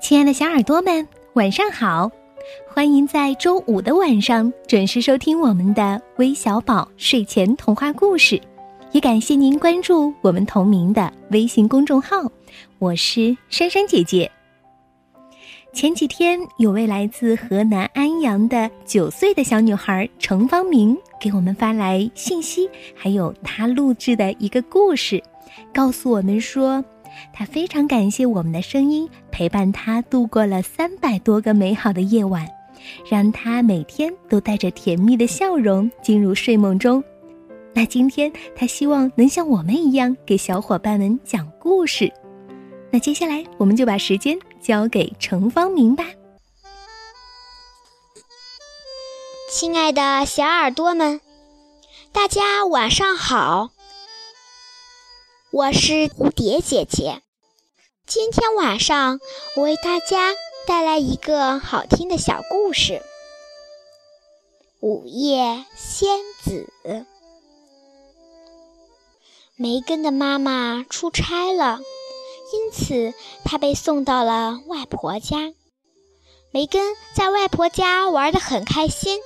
亲爱的小耳朵们，晚上好！欢迎在周五的晚上准时收听我们的微小宝睡前童话故事，也感谢您关注我们同名的微信公众号。我是珊珊姐姐。前几天，有位来自河南安阳的九岁的小女孩程芳明给我们发来信息，还有她录制的一个故事，告诉我们说。他非常感谢我们的声音陪伴他度过了三百多个美好的夜晚，让他每天都带着甜蜜的笑容进入睡梦中。那今天他希望能像我们一样给小伙伴们讲故事。那接下来我们就把时间交给程方明吧。亲爱的小耳朵们，大家晚上好。我是蝴蝶姐姐，今天晚上我为大家带来一个好听的小故事《午夜仙子》。梅根的妈妈出差了，因此她被送到了外婆家。梅根在外婆家玩得很开心，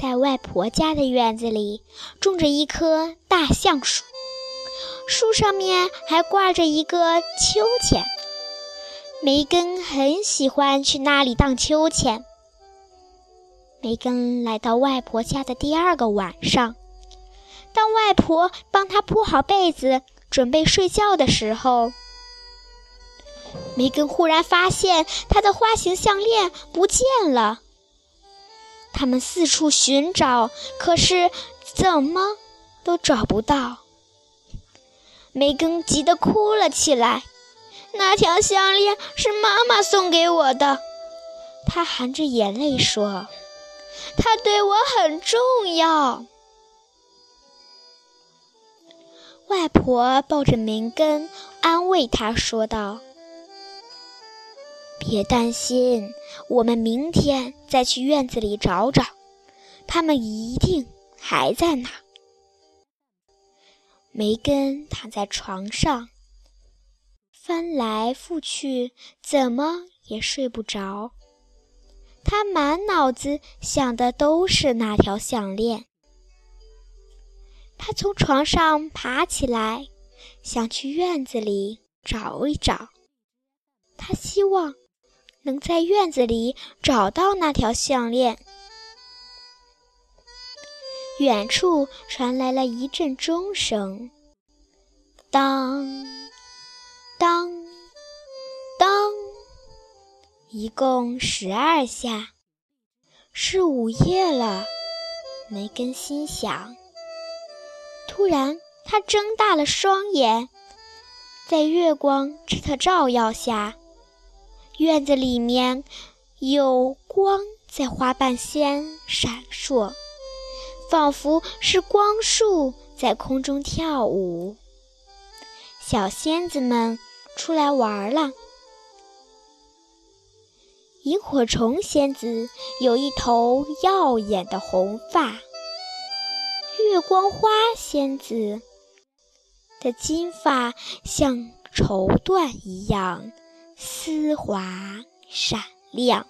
在外婆家的院子里种着一棵大橡树。树上面还挂着一个秋千，梅根很喜欢去那里荡秋千。梅根来到外婆家的第二个晚上，当外婆帮她铺好被子准备睡觉的时候，梅根忽然发现她的花形项链不见了。他们四处寻找，可是怎么都找不到。梅根急得哭了起来。那条项链是妈妈送给我的，她含着眼泪说：“她对我很重要。”外婆抱着梅根，安慰她说道：“别担心，我们明天再去院子里找找，他们一定还在那。”梅根躺在床上，翻来覆去，怎么也睡不着。他满脑子想的都是那条项链。他从床上爬起来，想去院子里找一找。他希望能在院子里找到那条项链。远处传来了一阵钟声，当当当，一共十二下。是午夜了，梅根心想。突然，他睁大了双眼，在月光的照耀下，院子里面有光在花瓣间闪烁。仿佛是光束在空中跳舞，小仙子们出来玩了。萤火虫仙子有一头耀眼的红发，月光花仙子的金发像绸缎一样丝滑闪亮。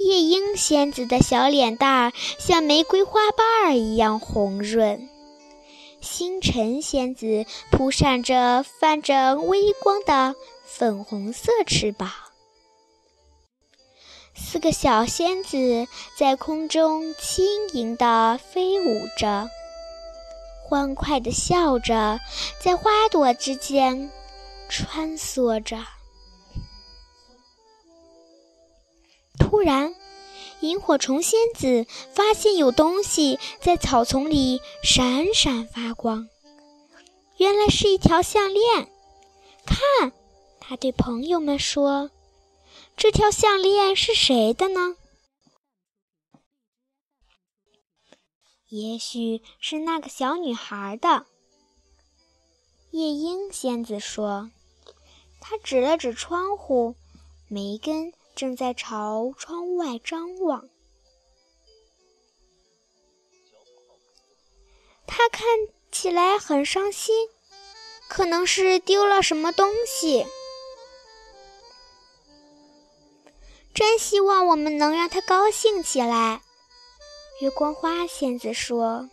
夜莺仙子的小脸蛋儿像玫瑰花瓣儿一样红润，星辰仙子扑扇着泛着微光的粉红色翅膀，四个小仙子在空中轻盈地飞舞着，欢快地笑着，在花朵之间穿梭着。突然，萤火虫仙子发现有东西在草丛里闪闪发光，原来是一条项链。看，他对朋友们说：“这条项链是谁的呢？也许是那个小女孩的。”夜莺仙子说：“她指了指窗户，梅根。”正在朝窗外张望。他看起来很伤心可能是丢了什么东西。真希望我们能让他高兴起来。月光花仙子说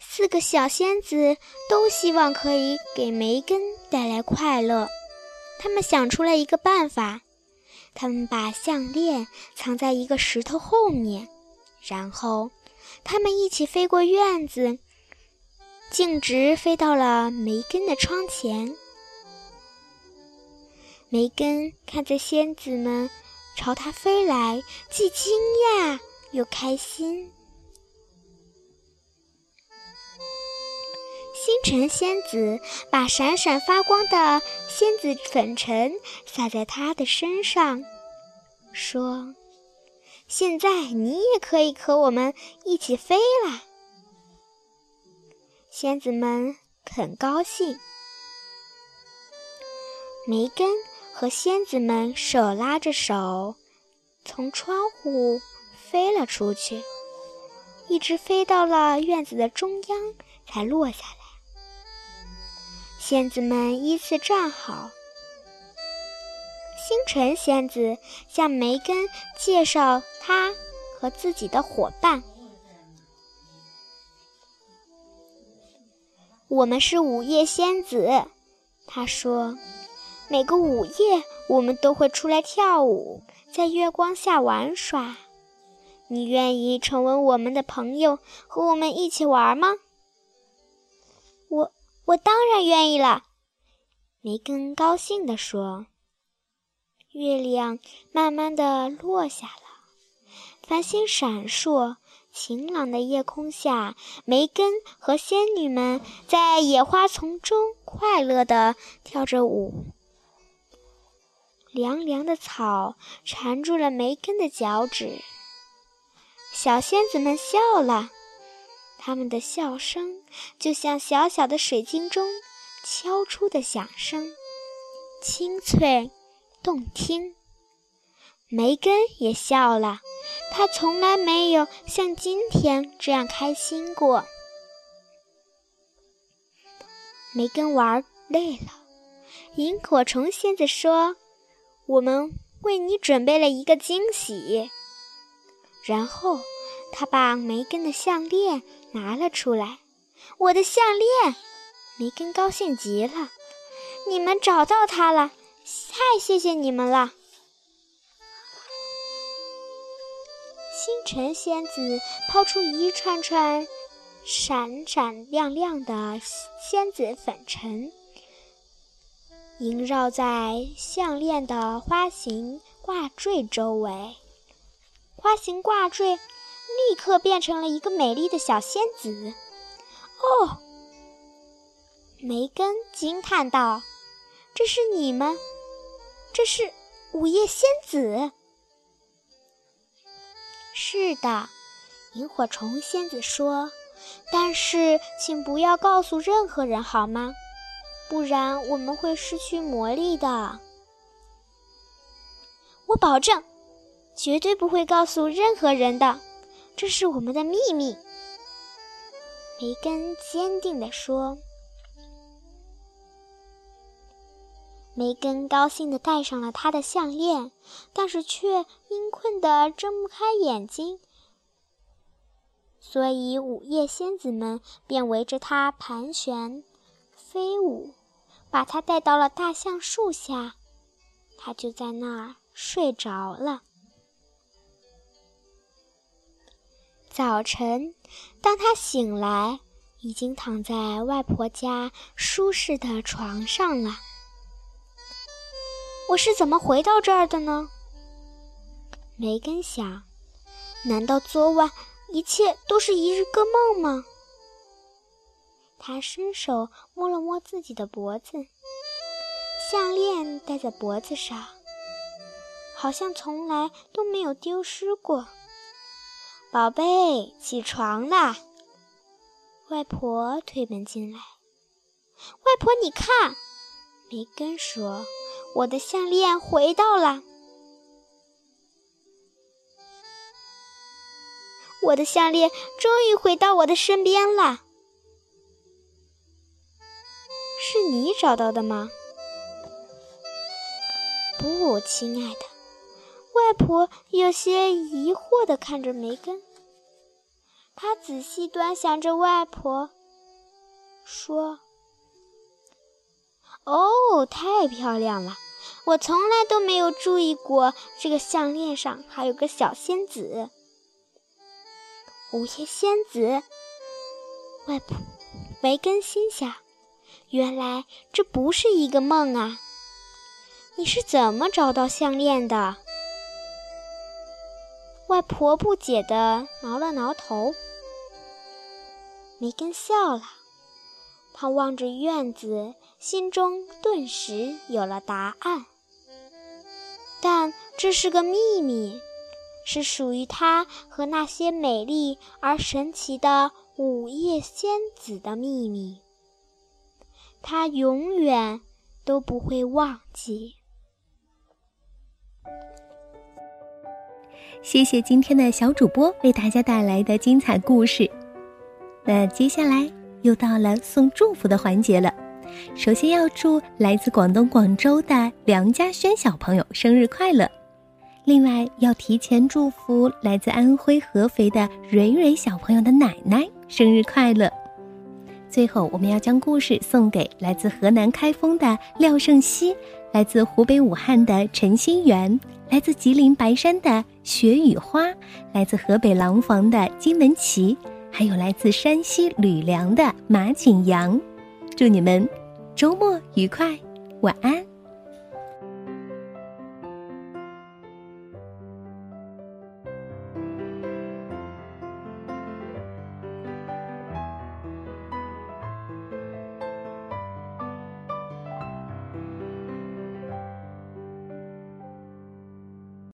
四个小仙子都希望可以给梅根带来快乐。他们想出了一个办法。他们把项链藏在一个石头后面，然后他们一起飞过院子，径直飞到了梅根的窗前。梅根看着仙子们朝他飞来，既惊讶又开心。辰仙子把闪闪发光的仙子粉尘撒在他的身上，说：“现在你也可以和我们一起飞了！”仙子们很高兴。梅根和仙子们手拉着手，从窗户飞了出去，一直飞到了院子的中央，才落下来。仙子们依次站好。星辰仙子向梅根介绍他和自己的伙伴：“我们是午夜仙子。”他说：“每个午夜，我们都会出来跳舞，在月光下玩耍。你愿意成为我们的朋友，和我们一起玩吗？”我。当然愿意了，梅根高兴地说。月亮慢慢的落下了，繁星闪烁，晴朗的夜空下，梅根和仙女们在野花丛中快乐地跳着舞。凉凉的草缠住了梅根的脚趾，小仙子们笑了。他们的笑声就像小小的水晶中敲出的响声，清脆动听。梅根也笑了，他从来没有像今天这样开心过。梅根玩累了，萤火虫仙子说：“我们为你准备了一个惊喜。”然后。他把梅根的项链拿了出来，我的项链！梅根高兴极了。你们找到它了，太谢谢你们了！星辰仙子抛出一串串闪闪亮亮的仙子粉尘，萦绕在项链的花形挂坠周围。花形挂坠。立刻变成了一个美丽的小仙子。哦，梅根惊叹道：“这是你们？这是午夜仙子？”是的，萤火虫仙子说：“但是请不要告诉任何人，好吗？不然我们会失去魔力的。”我保证，绝对不会告诉任何人的。这是我们的秘密，梅根坚定地说。梅根高兴地戴上了他的项链，但是却因困得睁不开眼睛，所以午夜仙子们便围着他盘旋、飞舞，把他带到了大橡树下，他就在那儿睡着了。早晨，当他醒来，已经躺在外婆家舒适的床上了。我是怎么回到这儿的呢？梅根想，难道昨晚一切都是一日个梦吗？他伸手摸了摸自己的脖子，项链戴在脖子上，好像从来都没有丢失过。宝贝，起床啦！外婆推门进来。外婆，你看，梅根说：“我的项链回到了，我的项链终于回到我的身边了。”是你找到的吗？不。亲爱的。”外婆有些疑惑地看着梅根，她仔细端详着外婆，说：“哦，太漂亮了！我从来都没有注意过这个项链上还有个小仙子。午夜仙子。”外婆梅根心想：“原来这不是一个梦啊！你是怎么找到项链的？”外婆不解地挠了挠头，梅根笑了。她望着院子，心中顿时有了答案。但这是个秘密，是属于她和那些美丽而神奇的午夜仙子的秘密。她永远都不会忘记。谢谢今天的小主播为大家带来的精彩故事。那接下来又到了送祝福的环节了。首先要祝来自广东广州的梁家轩小朋友生日快乐。另外要提前祝福来自安徽合肥的蕊蕊小朋友的奶奶生日快乐。最后我们要将故事送给来自河南开封的廖胜熙，来自湖北武汉的陈新元。来自吉林白山的雪雨花，来自河北廊坊的金文琪，还有来自山西吕梁的马景阳，祝你们周末愉快，晚安。